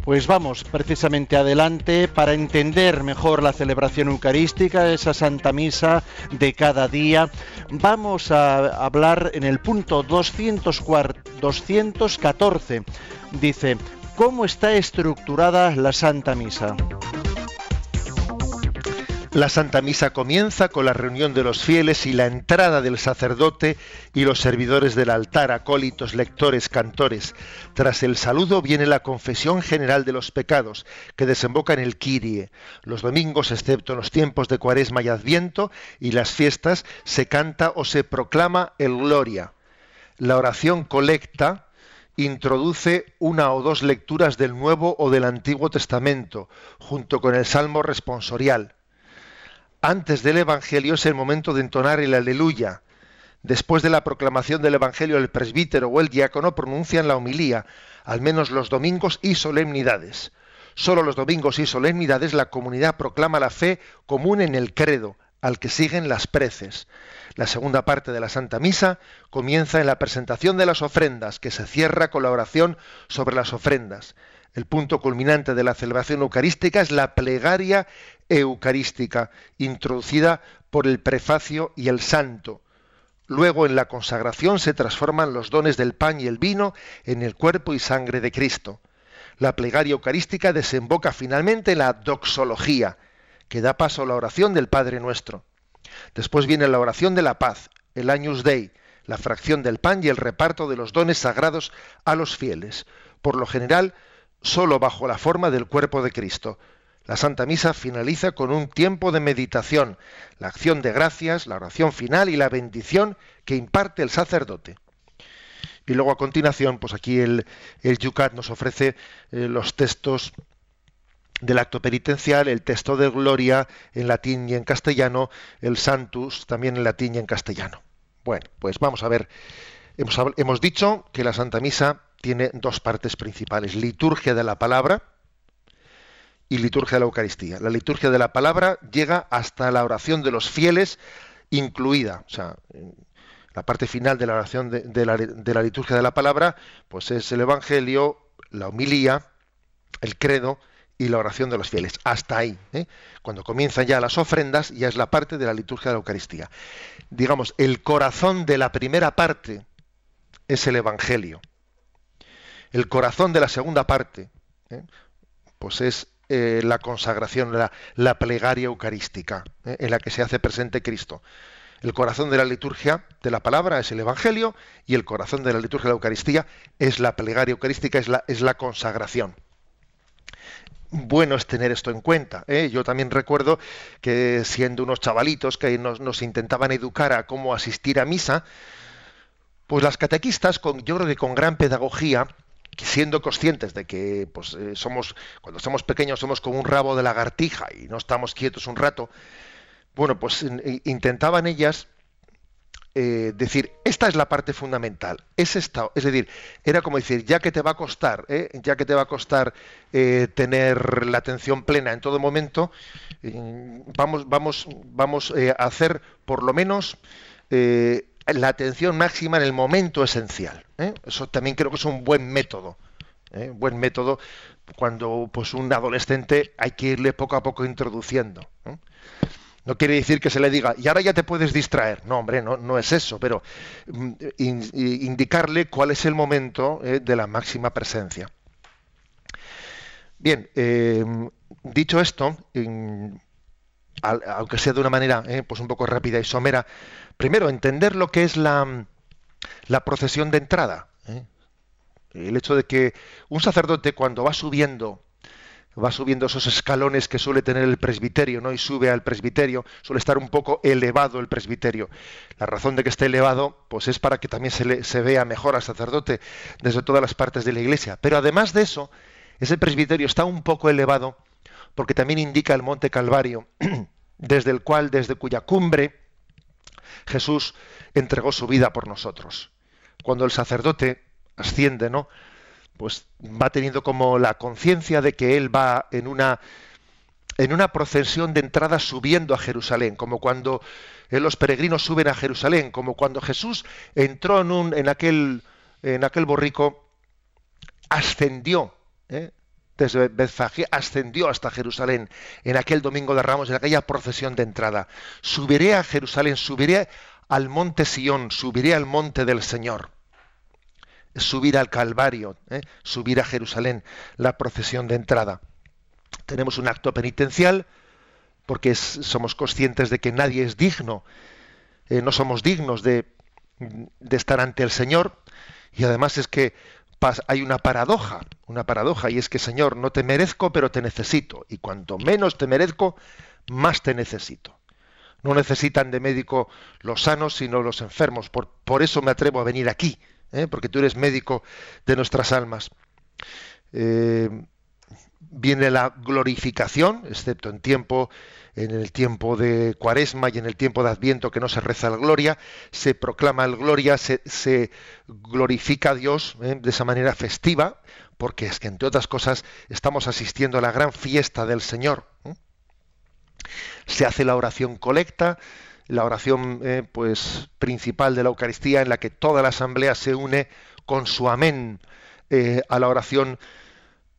Pues vamos precisamente adelante para entender mejor la celebración eucarística, esa Santa Misa de cada día. Vamos a hablar en el punto 214. Dice, ¿cómo está estructurada la Santa Misa? La Santa Misa comienza con la reunión de los fieles y la entrada del sacerdote y los servidores del altar, acólitos, lectores, cantores. Tras el saludo viene la confesión general de los pecados, que desemboca en el Kirie. Los domingos, excepto en los tiempos de Cuaresma y Adviento y las fiestas, se canta o se proclama el Gloria. La oración colecta introduce una o dos lecturas del Nuevo o del Antiguo Testamento, junto con el Salmo responsorial antes del Evangelio es el momento de entonar el aleluya. Después de la proclamación del Evangelio, el presbítero o el diácono pronuncian la homilía, al menos los domingos y solemnidades. Solo los domingos y solemnidades la comunidad proclama la fe común en el credo, al que siguen las preces. La segunda parte de la Santa Misa comienza en la presentación de las ofrendas, que se cierra con la oración sobre las ofrendas. El punto culminante de la celebración eucarística es la plegaria eucarística, introducida por el prefacio y el santo. Luego en la consagración se transforman los dones del pan y el vino en el cuerpo y sangre de Cristo. La plegaria eucarística desemboca finalmente en la doxología, que da paso a la oración del Padre Nuestro. Después viene la oración de la paz, el Agnus Dei, la fracción del pan y el reparto de los dones sagrados a los fieles. Por lo general, solo bajo la forma del cuerpo de Cristo. La Santa Misa finaliza con un tiempo de meditación, la acción de gracias, la oración final y la bendición que imparte el sacerdote. Y luego a continuación, pues aquí el, el Yucat nos ofrece eh, los textos del acto penitencial, el texto de gloria en latín y en castellano, el Santus también en latín y en castellano. Bueno, pues vamos a ver. Hemos, hemos dicho que la Santa Misa tiene dos partes principales, liturgia de la palabra y liturgia de la Eucaristía. La liturgia de la palabra llega hasta la oración de los fieles incluida, o sea, la parte final de la oración de, la, liturgia de la palabra, pues es el Evangelio, la homilía, el credo y la oración de los fieles. Hasta ahí. ¿eh? Cuando comienzan ya las ofrendas, ya es la parte de la liturgia de la Eucaristía. Digamos, el corazón de la primera parte es el Evangelio el corazón de la segunda parte, ¿eh? pues es eh, la consagración, la, plegaria eucarística, ¿eh? en la que se hace presente Cristo. El corazón de la liturgia de la palabra es el Evangelio y el corazón de la liturgia de la Eucaristía es la plegaria eucarística, es la, es la consagración. Bueno es tener esto en cuenta. Yo también recuerdo que siendo unos chavalitos que nos, nos, intentaban educar a cómo asistir a misa, pues las catequistas, con, yo creo que con gran pedagogía, siendo conscientes de que pues, eh, somos, cuando somos pequeños somos como un rabo de lagartija y no estamos quietos un rato, bueno, pues intentaban ellas eh, decir, esta es la parte fundamental, es esta, es decir, era como decir, ya que te va a costar, ¿eh? ya que te va a costar eh, tener la atención plena en todo momento, vamos, vamos, vamos a hacer por lo menos la atención máxima en el momento esencial. Eso también creo que es un buen método, un buen método cuando pues un adolescente hay que irle poco a poco introduciendo. No quiere decir que se le diga, y ahora ya te puedes distraer. No, hombre, no, no es eso, pero mm, indicarle cuál es el momento eh, de la máxima presencia. Bien, dicho esto, aunque sea de una manera eh, pues un poco rápida y somera, primero entender lo que es la, la procesión de entrada. Eh. El hecho de que un sacerdote cuando va subiendo va subiendo esos escalones que suele tener el presbiterio, ¿no? Y sube al presbiterio, suele estar un poco elevado el presbiterio. La razón de que esté elevado, pues es para que también se, le, se vea mejor al sacerdote desde todas las partes de la iglesia. Pero además de eso, ese presbiterio está un poco elevado porque también indica el monte Calvario, desde el cual, desde cuya cumbre, Jesús entregó su vida por nosotros. Cuando el sacerdote asciende, ¿no? pues va teniendo como la conciencia de que él va en una en una procesión de entrada subiendo a Jerusalén, como cuando eh, los peregrinos suben a Jerusalén, como cuando Jesús entró en, un, en, aquel, en aquel borrico, ascendió, ¿eh? Desde Betfagé ascendió hasta Jerusalén en aquel domingo de Ramos, en aquella procesión de entrada. Subiré a Jerusalén, subiré al monte Sión, subiré al monte del Señor subir al Calvario, ¿eh? subir a Jerusalén, la procesión de entrada. Tenemos un acto penitencial porque somos conscientes de que nadie es digno, eh, no somos dignos de, de, estar ante el Señor y además es que hay una paradoja, una paradoja y es que Señor, no te merezco pero te necesito y cuanto menos te merezco, más te necesito. No necesitan de médico los sanos sino los enfermos, por, por eso me atrevo a venir aquí ¿eh? porque tú eres médico de nuestras almas. Eh, viene la glorificación, excepto en tiempo, en el tiempo de Cuaresma y en el tiempo de Adviento que no se reza la gloria, se proclama el gloria, se, glorifica a Dios ¿eh? de esa manera festiva, porque es que entre otras cosas estamos asistiendo a la gran fiesta del Señor. Se hace la oración colecta, la oración eh, pues principal de la Eucaristía en la que toda la asamblea se une con su amén eh, a la oración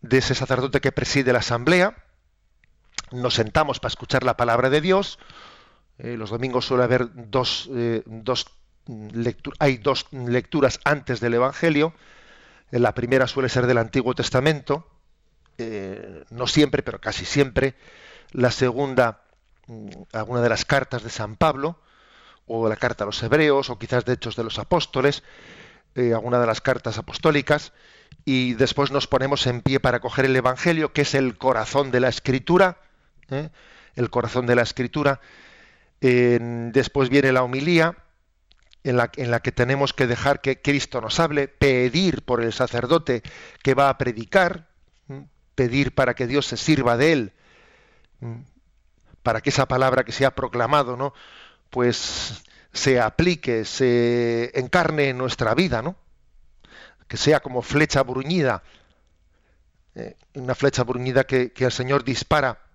de ese sacerdote que preside la asamblea. Nos sentamos para escuchar la palabra de Dios. Eh, los domingos suele haber dos, dos lecturas, hay dos lecturas antes del Evangelio. La primera suele ser del Antiguo Testamento, no siempre, pero casi siempre. La segunda Mm, alguna de las cartas de San Pablo, o la carta a los hebreos, o quizás de Hechos de los Apóstoles, eh, alguna de las cartas apostólicas, y después nos ponemos en pie para coger el Evangelio, que es el corazón de la Escritura, ¿eh? el corazón de la Escritura. después viene la homilía, en la, en la, que tenemos que dejar que Cristo nos hable, pedir por el sacerdote que va a predicar, pedir para que Dios se sirva de él, para que esa palabra que se ha proclamado, ¿no? Pues se aplique, se encarne en nuestra vida, ¿no? Que sea como flecha bruñida, eh, una flecha bruñida que, el Señor dispara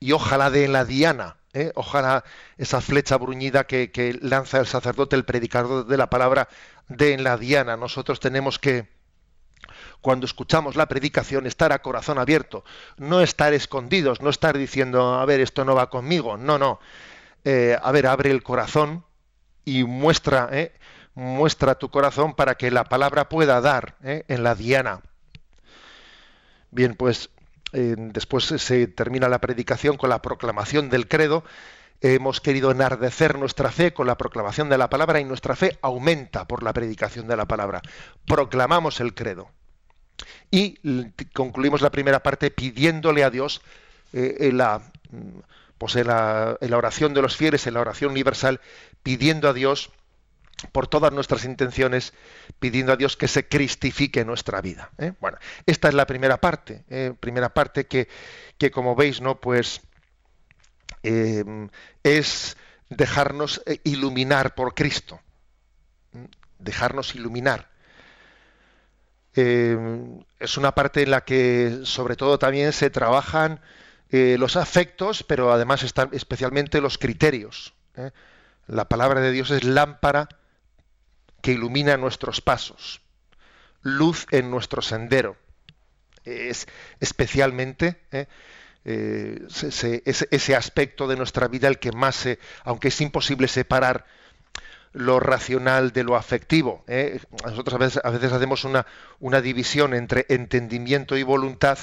y ojalá de la diana, ¿eh? ojalá esa flecha bruñida que, que, lanza el sacerdote, el predicador de la palabra, de en la diana. Nosotros tenemos que, cuando escuchamos la predicación, estar a corazón abierto, no estar escondidos, no estar diciendo, a ver, esto no va conmigo, no, no. Eh, a ver, abre el corazón y muestra, eh, muestra tu corazón para que la palabra pueda dar eh, en la diana. Bien, pues después se termina la predicación con la proclamación del credo. Hemos querido enardecer nuestra fe con la proclamación de la palabra y nuestra fe aumenta por la predicación de la palabra. Proclamamos el credo. Y concluimos la primera parte pidiéndole a Dios eh, en, la, pues en, la, oración de los fieles, en la oración universal, pidiendo a Dios por todas nuestras intenciones, pidiendo a Dios que se cristifique nuestra vida. ¿eh? Bueno, esta es la primera parte, ¿eh? primera parte que, que, como veis, no, pues es dejarnos eh, iluminar por Cristo. Dejarnos iluminar. Eh, es una parte en la que sobre todo también se trabajan eh, los afectos, pero además están especialmente los criterios. La palabra de Dios es lámpara que ilumina nuestros pasos, luz en nuestro sendero. Es especialmente eh, ese, aspecto de nuestra vida el que más, se, aunque es imposible separar lo racional de lo afectivo. ¿eh? Nosotros a veces, hacemos una, división entre entendimiento y voluntad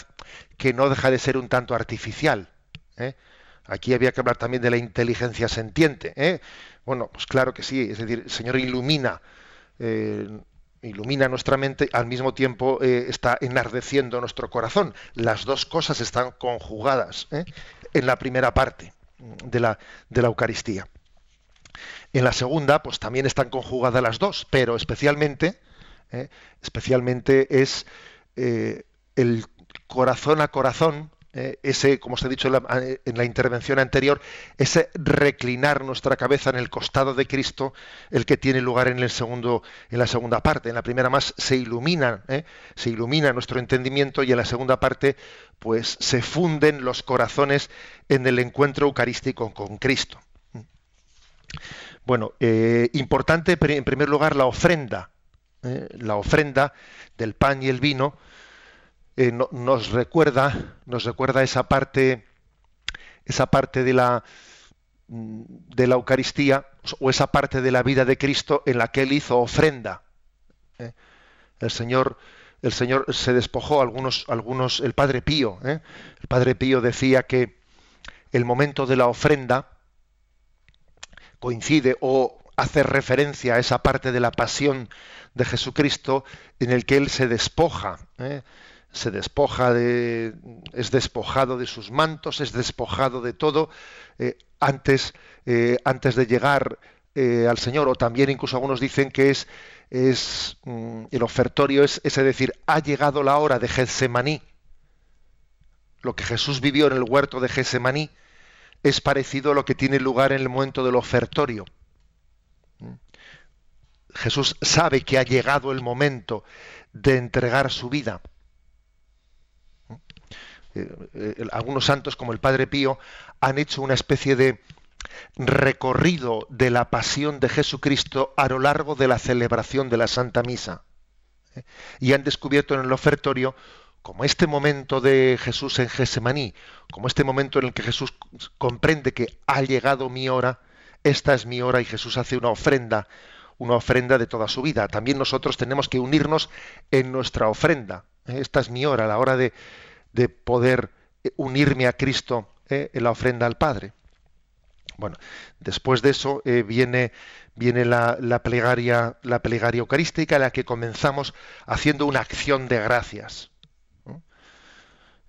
que no deja de ser un tanto artificial. ¿eh? Aquí había que hablar también de la inteligencia sentiente. Bueno, pues claro que sí, es decir, el Señor ilumina ilumina nuestra mente, al mismo tiempo eh, está enardeciendo nuestro corazón. Las dos cosas están conjugadas ¿eh? en la primera parte de la, de la Eucaristía. En la segunda, pues también están conjugadas las dos, pero especialmente, ¿eh? especialmente es el corazón a corazón eh, ese, como os he dicho en la, intervención anterior, ese reclinar nuestra cabeza en el costado de Cristo, el que tiene lugar en el segundo, en la segunda parte. En la primera más se ilumina, ¿eh? se ilumina nuestro entendimiento y en la segunda parte, pues se funden los corazones en el encuentro eucarístico con Cristo. Bueno, eh, importante en primer lugar la ofrenda, la ofrenda del pan y el vino eh, nos recuerda, nos recuerda esa parte, esa parte de la de la Eucaristía o esa parte de la vida de Cristo en la que él hizo ofrenda. ¿eh? El Señor, el Señor se despojó algunos, algunos, el Padre Pío, ¿eh? el Padre Pío decía que el momento de la ofrenda coincide o hace referencia a esa parte de la pasión de Jesucristo en el que él se despoja se despoja de, es despojado de sus mantos, es despojado de todo eh, antes, eh, antes de llegar eh, al Señor. O también incluso algunos dicen que es, es mm, el ofertorio es, decir, ha llegado la hora de Getsemaní. Lo que Jesús vivió en el huerto de Getsemaní es parecido a lo que tiene lugar en el momento del ofertorio. ¿Mm? Jesús sabe que ha llegado el momento de entregar su vida algunos santos como el Padre Pío han hecho una especie de recorrido de la pasión de Jesucristo a lo largo de la celebración de la Santa Misa. ¿eh? Y han descubierto en el ofertorio como este momento de Jesús en Gesemaní, como este momento en el que Jesús comprende que ha llegado mi hora, esta es mi hora y Jesús hace una ofrenda, una ofrenda de toda su vida. También nosotros tenemos que unirnos en nuestra ofrenda. Esta es mi hora, la hora de, de poder eh, unirme a Cristo eh, en la ofrenda al Padre. Bueno, después de eso eh, viene, viene la, plegaria, la plegaria eucarística, en la que comenzamos haciendo una acción de gracias.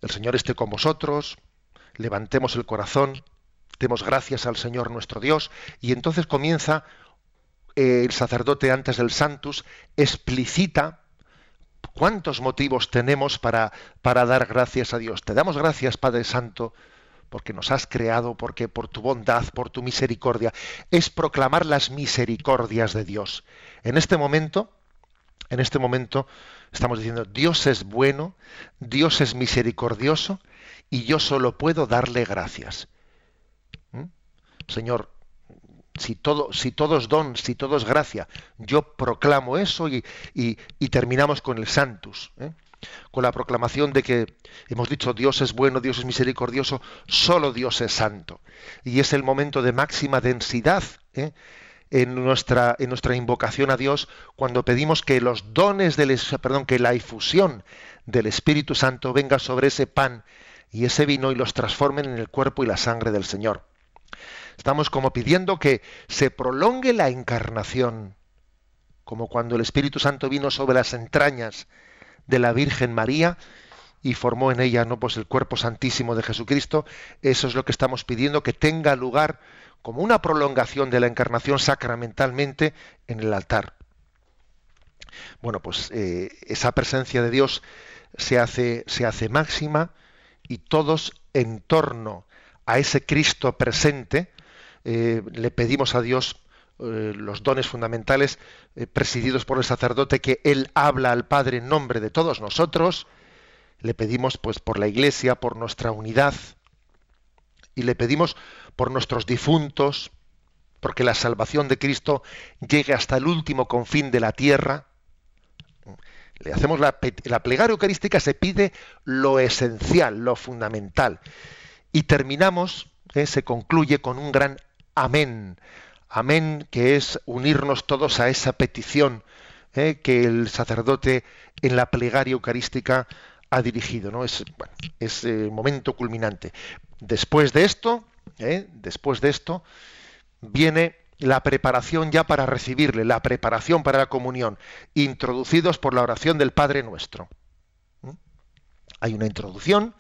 El Señor esté con vosotros, levantemos el corazón, demos gracias al Señor nuestro Dios, y entonces comienza el sacerdote antes del Santus, explicita ¿Cuántos motivos tenemos para, para dar gracias a Dios? Te damos gracias, Padre Santo, porque nos has creado, porque por tu bondad, por tu misericordia, es proclamar las misericordias de Dios. En este momento, en este momento estamos diciendo, Dios es bueno, Dios es misericordioso y yo solo puedo darle gracias. ¿Mm? Señor, si todo, es don, si todo es gracia, yo proclamo eso y, terminamos con el Santus, ¿eh? con la proclamación de que hemos dicho Dios es bueno, Dios es misericordioso, solo Dios es santo. Y es el momento de máxima densidad ¿eh? en, nuestra, invocación a Dios cuando pedimos que los dones del perdón, que la efusión del Espíritu Santo venga sobre ese pan y ese vino y los transformen en el cuerpo y la sangre del Señor. Estamos como pidiendo que se prolongue la encarnación, como cuando el Espíritu Santo vino sobre las entrañas de la Virgen María y formó en ella no pues el cuerpo santísimo de Jesucristo, eso es lo que estamos pidiendo que tenga lugar como una prolongación de la encarnación sacramentalmente en el altar. Bueno, pues eh, esa presencia de Dios se hace, se hace máxima y todos en torno a ese Cristo presente eh, le pedimos a Dios eh, los dones fundamentales eh, presididos por el sacerdote, que Él habla al Padre en nombre de todos nosotros. Le pedimos pues por la Iglesia, por nuestra unidad, y le pedimos por nuestros difuntos, porque la salvación de Cristo llegue hasta el último confín de la tierra. Le hacemos la, la plegaria eucarística, se pide lo esencial, lo fundamental. Y terminamos, se concluye con un gran amén. Amén, que es unirnos todos a esa petición eh, que el sacerdote en la plegaria eucarística ha dirigido. ¿no? Es, bueno, el momento culminante. Después de esto, eh, después de esto, viene la preparación ya para recibirle, la preparación para la comunión, introducidos por la oración del Padre Nuestro. ¿Mm? Hay una introducción,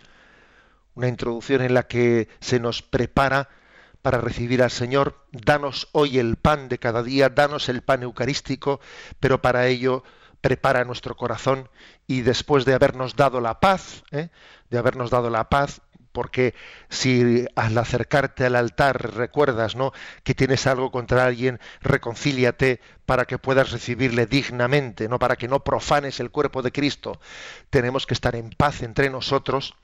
una introducción en la que se nos prepara para recibir al Señor. Danos hoy el pan de cada día, danos el pan eucarístico, pero para ello prepara nuestro corazón y después de habernos dado la paz, ¿eh? de habernos dado la paz, porque si al acercarte al altar recuerdas ¿no? que tienes algo contra alguien, reconcíliate para que puedas recibirle dignamente, no para que no profanes el cuerpo de Cristo. Tenemos que estar en paz entre nosotros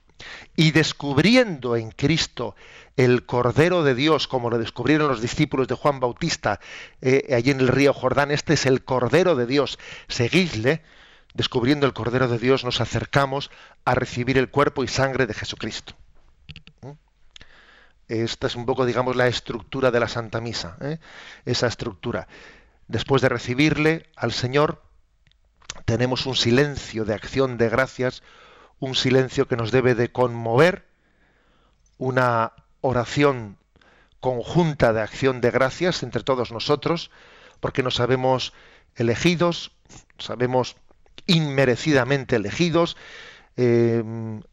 y descubriendo en Cristo el Cordero de Dios, como lo descubrieron los discípulos de Juan Bautista eh, allí en el río Jordán, este es el Cordero de Dios, seguidle, descubriendo el Cordero de Dios nos acercamos a recibir el cuerpo y sangre de Jesucristo. ¿Mm? Esta es un poco, digamos, la estructura de la Santa Misa, ¿eh? esa estructura. Después de recibirle al Señor, tenemos un silencio de acción de gracias, un silencio que nos debe de conmover, una oración conjunta de acción de gracias entre todos nosotros, porque nos sabemos elegidos, sabemos inmerecidamente elegidos, eh,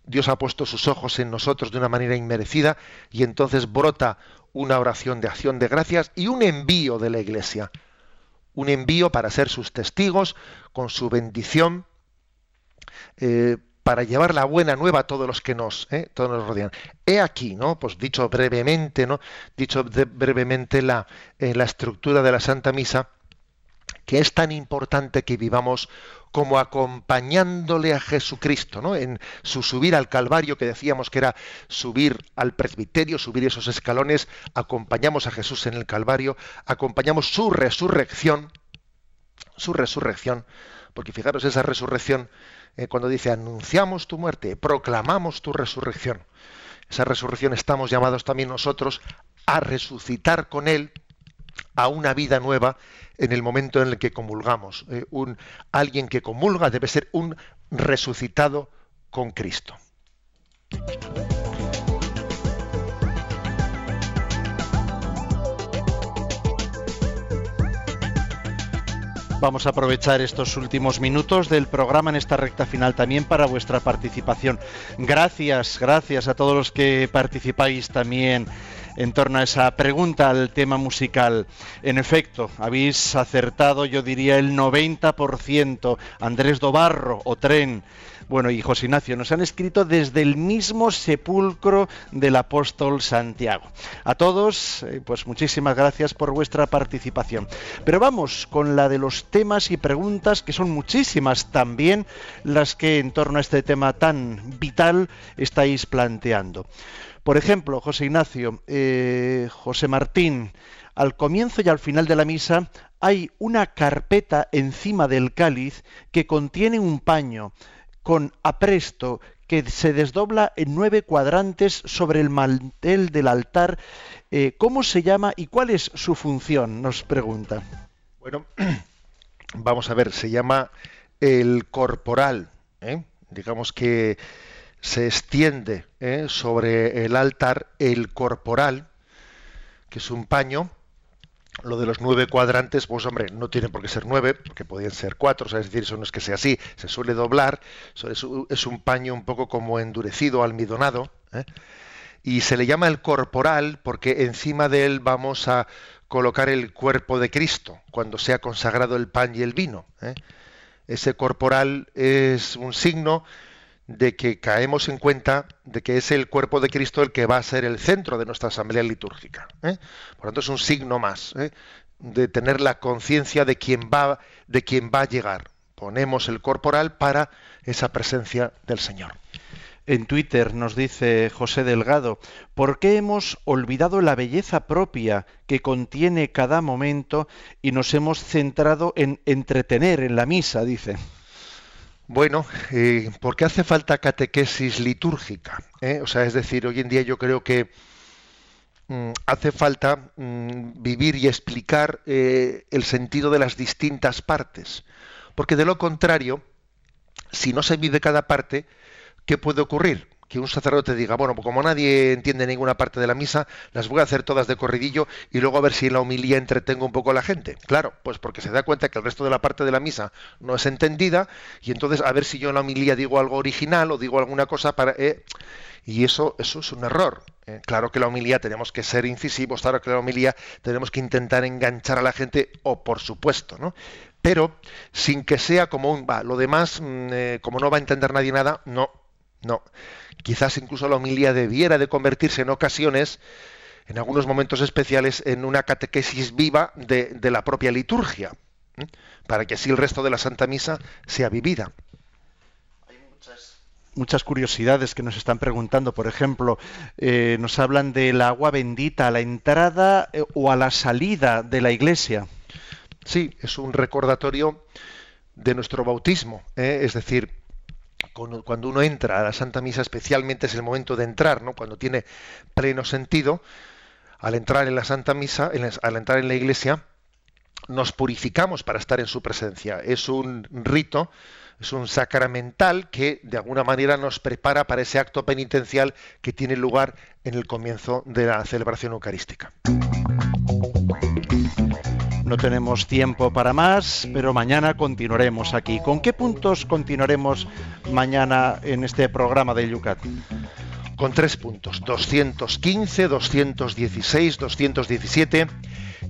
Dios ha puesto sus ojos en nosotros de una manera inmerecida y entonces brota una oración de acción de gracias y un envío de la Iglesia, un envío para ser sus testigos con su bendición. Eh, para llevar la buena nueva a todos los que nos, eh, todos rodean. He aquí, ¿no? Pues dicho brevemente, ¿no? Dicho brevemente la, eh, la estructura de la Santa Misa, que es tan importante que vivamos como acompañándole a Jesucristo, ¿no? En su subir al Calvario, que decíamos que era subir al presbiterio, subir esos escalones, acompañamos a Jesús en el Calvario, acompañamos su resurrección, su resurrección, porque fijaros, esa resurrección eh, cuando dice anunciamos tu muerte, proclamamos tu resurrección. Esa resurrección estamos llamados también nosotros a resucitar con Él a una vida nueva en el momento en el que comulgamos. Eh, un, alguien que comulga debe ser un resucitado con Cristo. Vamos a aprovechar estos últimos minutos del programa en esta recta final también para vuestra participación. Gracias, gracias a todos los que participáis también en torno a esa pregunta al tema musical. En efecto, habéis acertado, yo diría, el 90%. Andrés Dobarro o Tren bueno, y José Ignacio, nos han escrito desde el mismo sepulcro del apóstol Santiago. A todos, eh, pues muchísimas gracias por vuestra participación. Pero vamos con la de los temas y preguntas, que son muchísimas también las que en torno a este tema tan vital estáis planteando. Por ejemplo, José Ignacio, eh, José Martín, al comienzo y al final de la misa hay una carpeta encima del cáliz que contiene un paño con apresto que se desdobla en nueve cuadrantes sobre el mantel del altar. Eh, ¿Cómo se llama y cuál es su función? Nos pregunta. Bueno, vamos a ver, se llama el corporal. ¿eh? Digamos que se extiende ¿eh? sobre el altar el corporal, que es un paño lo de los nueve cuadrantes, pues hombre, no tienen por qué ser nueve, porque podían ser cuatro, es decir, eso no es que sea así, se suele doblar, es un paño un poco como endurecido, almidonado, ¿eh? y se le llama el corporal porque encima de él vamos a colocar el cuerpo de Cristo, cuando sea consagrado el pan y el vino. ¿eh? Ese corporal es un signo de que caemos en cuenta de que es el cuerpo de Cristo el que va a ser el centro de nuestra asamblea litúrgica. ¿eh? Por lo tanto, es un signo más ¿eh? de tener la conciencia de quién va, de quién va a llegar. Ponemos el corporal para esa presencia del Señor. En Twitter nos dice José Delgado, ¿por qué hemos olvidado la belleza propia que contiene cada momento y nos hemos centrado en entretener en la misa? Dice. Bueno, eh, porque hace falta catequesis litúrgica. ¿eh? O sea, es decir, hoy en día yo creo que mm, hace falta mm, vivir y explicar eh, el sentido de las distintas partes. Porque de lo contrario, si no se vive cada parte, ¿qué puede ocurrir? Que un sacerdote diga, bueno, como nadie entiende ninguna parte de la misa, las voy a hacer todas de corridillo y luego a ver si en la homilía entretengo un poco a la gente. Claro, pues porque se da cuenta que el resto de la parte de la misa no es entendida y entonces a ver si yo en la homilía digo algo original o digo alguna cosa para... Eh, y eso, eso es un error. Eh, claro que la homilía tenemos que ser incisivos, claro que la homilía tenemos que intentar enganchar a la gente, o por supuesto, ¿no? Pero sin que sea como un, va, lo demás, mm, eh, como no va a entender nadie nada, no, no. Quizás incluso la homilía debiera de convertirse en ocasiones, en algunos momentos especiales, en una catequesis viva de, la propia liturgia, para que así el resto de la Santa Misa sea vivida muchas curiosidades que nos están preguntando. Por ejemplo, eh, nos hablan del agua bendita a la entrada eh, o a la salida de la iglesia. Sí, es un recordatorio de nuestro bautismo. ¿eh? Es decir, cuando uno entra a la Santa Misa, especialmente es el momento de entrar, ¿no? Cuando tiene pleno sentido, al entrar en la Santa Misa, al entrar en la Iglesia, nos purificamos para estar en su presencia. Es un rito, es un sacramental que de alguna manera nos prepara para ese acto penitencial que tiene lugar en el comienzo de la celebración eucarística. No tenemos tiempo para más, pero mañana continuaremos aquí. ¿Con qué puntos continuaremos mañana en este programa de Yucat? Con tres puntos, 215, 216, 217.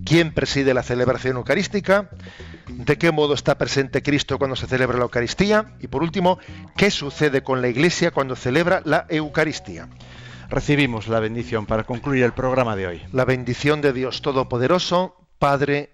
¿Quién preside la celebración eucarística? ¿De qué modo está presente Cristo cuando se celebra la Eucaristía? Y por último, ¿qué sucede con la Iglesia cuando celebra la Eucaristía? Recibimos la bendición para concluir el programa de hoy. La bendición de Dios Todopoderoso, Padre,